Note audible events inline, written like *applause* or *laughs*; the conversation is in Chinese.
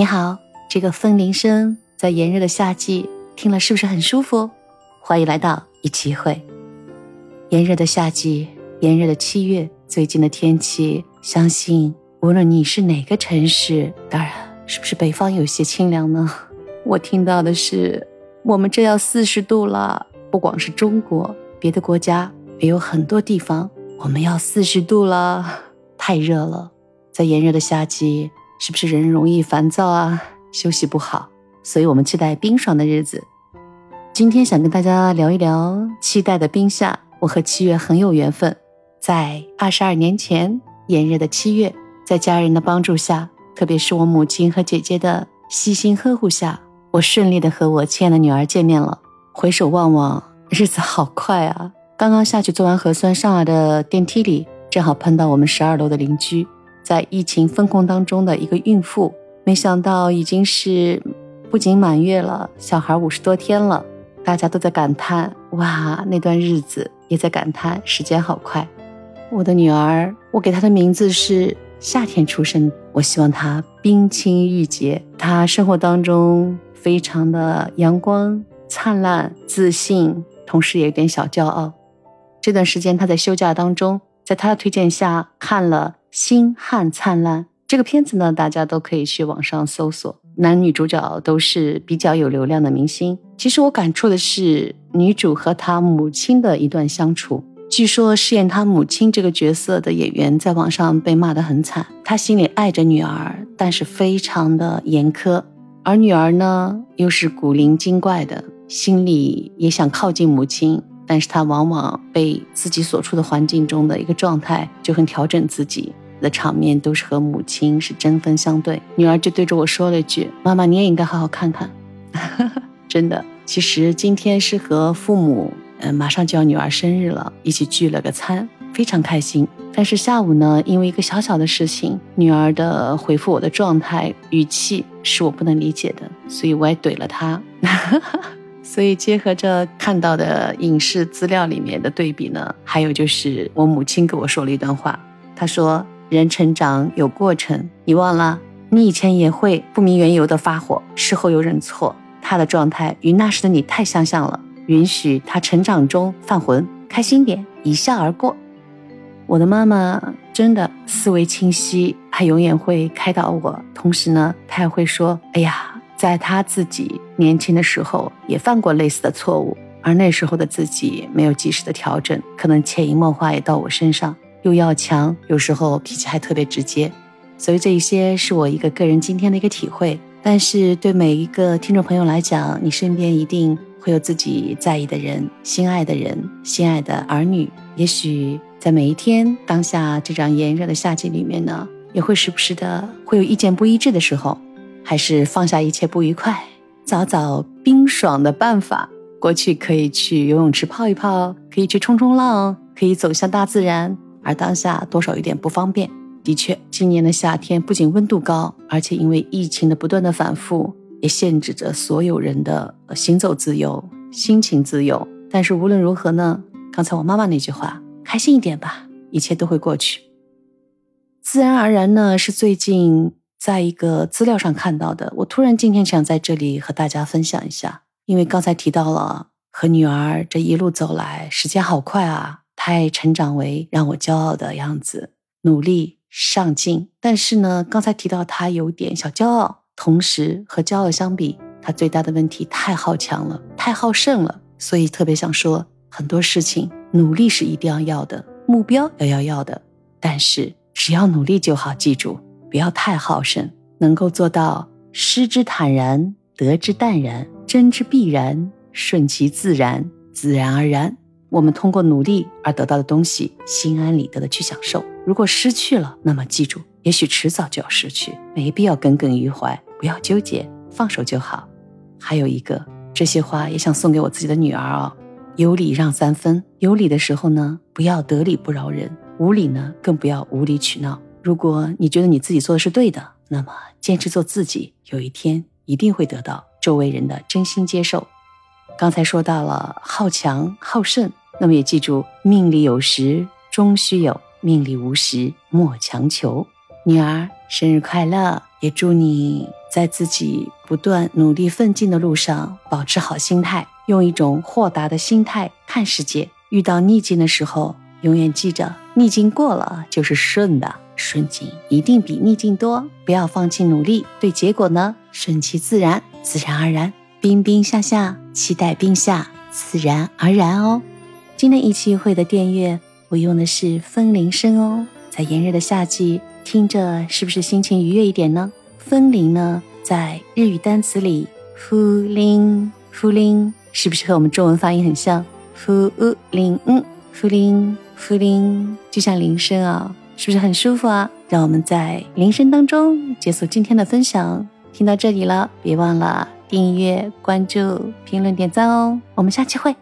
你好，这个风铃声在炎热的夏季听了是不是很舒服？欢迎来到一期会。炎热的夏季，炎热的七月，最近的天气，相信无论你是哪个城市，当然是不是北方有些清凉呢？我听到的是，我们这要四十度了。不光是中国，别的国家也有很多地方，我们要四十度了，太热了。在炎热的夏季。是不是人容易烦躁啊？休息不好，所以我们期待冰爽的日子。今天想跟大家聊一聊期待的冰夏。我和七月很有缘分，在二十二年前炎热的七月，在家人的帮助下，特别是我母亲和姐姐的悉心呵护下，我顺利的和我亲爱的女儿见面了。回首望望，日子好快啊！刚刚下去做完核酸上来的电梯里，正好碰到我们十二楼的邻居。在疫情封控当中的一个孕妇，没想到已经是不仅满月了，小孩五十多天了，大家都在感叹哇，那段日子也在感叹时间好快。我的女儿，我给她的名字是夏天出生，我希望她冰清玉洁，她生活当中非常的阳光灿烂、自信，同时也有点小骄傲。这段时间她在休假当中，在她的推荐下看了。星汉灿烂这个片子呢，大家都可以去网上搜索，男女主角都是比较有流量的明星。其实我感触的是女主和她母亲的一段相处。据说饰演她母亲这个角色的演员在网上被骂得很惨，她心里爱着女儿，但是非常的严苛，而女儿呢又是古灵精怪的，心里也想靠近母亲。但是她往往被自己所处的环境中的一个状态就很调整自己的场面，都是和母亲是针锋相对。女儿就对着我说了一句：“妈妈，你也应该好好看看。” *laughs* 真的，其实今天是和父母，嗯，马上就要女儿生日了，一起聚了个餐，非常开心。但是下午呢，因为一个小小的事情，女儿的回复我的状态语气是我不能理解的，所以我也怼了她。*laughs* 所以结合着看到的影视资料里面的对比呢，还有就是我母亲跟我说了一段话，她说：“人成长有过程，你忘了？你以前也会不明缘由的发火，事后又认错。他的状态与那时的你太相像了，允许他成长中犯浑，开心点，一笑而过。”我的妈妈真的思维清晰，她永远会开导我，同时呢，她也会说：“哎呀。”在她自己年轻的时候，也犯过类似的错误，而那时候的自己没有及时的调整，可能潜移默化也到我身上。又要强，有时候脾气还特别直接，所以这一些是我一个个人今天的一个体会。但是对每一个听众朋友来讲，你身边一定会有自己在意的人、心爱的人、心爱的儿女。也许在每一天当下这场炎热的夏季里面呢，也会时不时的会有意见不一致的时候。还是放下一切不愉快，找找冰爽的办法。过去可以去游泳池泡一泡，可以去冲冲浪，可以走向大自然。而当下多少有点不方便。的确，今年的夏天不仅温度高，而且因为疫情的不断的反复，也限制着所有人的行走自由、心情自由。但是无论如何呢？刚才我妈妈那句话，开心一点吧，一切都会过去。自然而然呢，是最近。在一个资料上看到的，我突然今天想在这里和大家分享一下，因为刚才提到了和女儿这一路走来，时间好快啊，她也成长为让我骄傲的样子，努力上进。但是呢，刚才提到他有点小骄傲，同时和骄傲相比，他最大的问题太好强了，太好胜了。所以特别想说，很多事情努力是一定要要的，目标要要要的，但是只要努力就好，记住。不要太好胜，能够做到失之坦然，得之淡然，真之必然，顺其自然，自然而然。我们通过努力而得到的东西，心安理得的去享受。如果失去了，那么记住，也许迟早就要失去，没必要耿耿于怀，不要纠结，放手就好。还有一个，这些话也想送给我自己的女儿哦：有礼让三分，有理的时候呢，不要得理不饶人；无理呢，更不要无理取闹。如果你觉得你自己做的是对的，那么坚持做自己，有一天一定会得到周围人的真心接受。刚才说到了好强好胜，那么也记住，命里有时终须有，命里无时莫强求。女儿生日快乐，也祝你在自己不断努力奋进的路上保持好心态，用一种豁达的心态看世界。遇到逆境的时候，永远记着，逆境过了就是顺的，顺境一定比逆境多。不要放弃努力，对结果呢顺其自然，自然而然。冰冰夏夏，期待冰夏，自然而然哦。今天一期会的电乐，我用的是风铃声哦。在炎热的夏季，听着是不是心情愉悦一点呢？风铃呢，在日语单词里，呼铃呼铃，是不是和我们中文发音很像？呼铃嗯，呼铃呼铃，就像铃声啊，是不是很舒服啊？让我们在铃声当中结束今天的分享。听到这里了，别忘了订阅、关注、评论、点赞哦。我们下期会。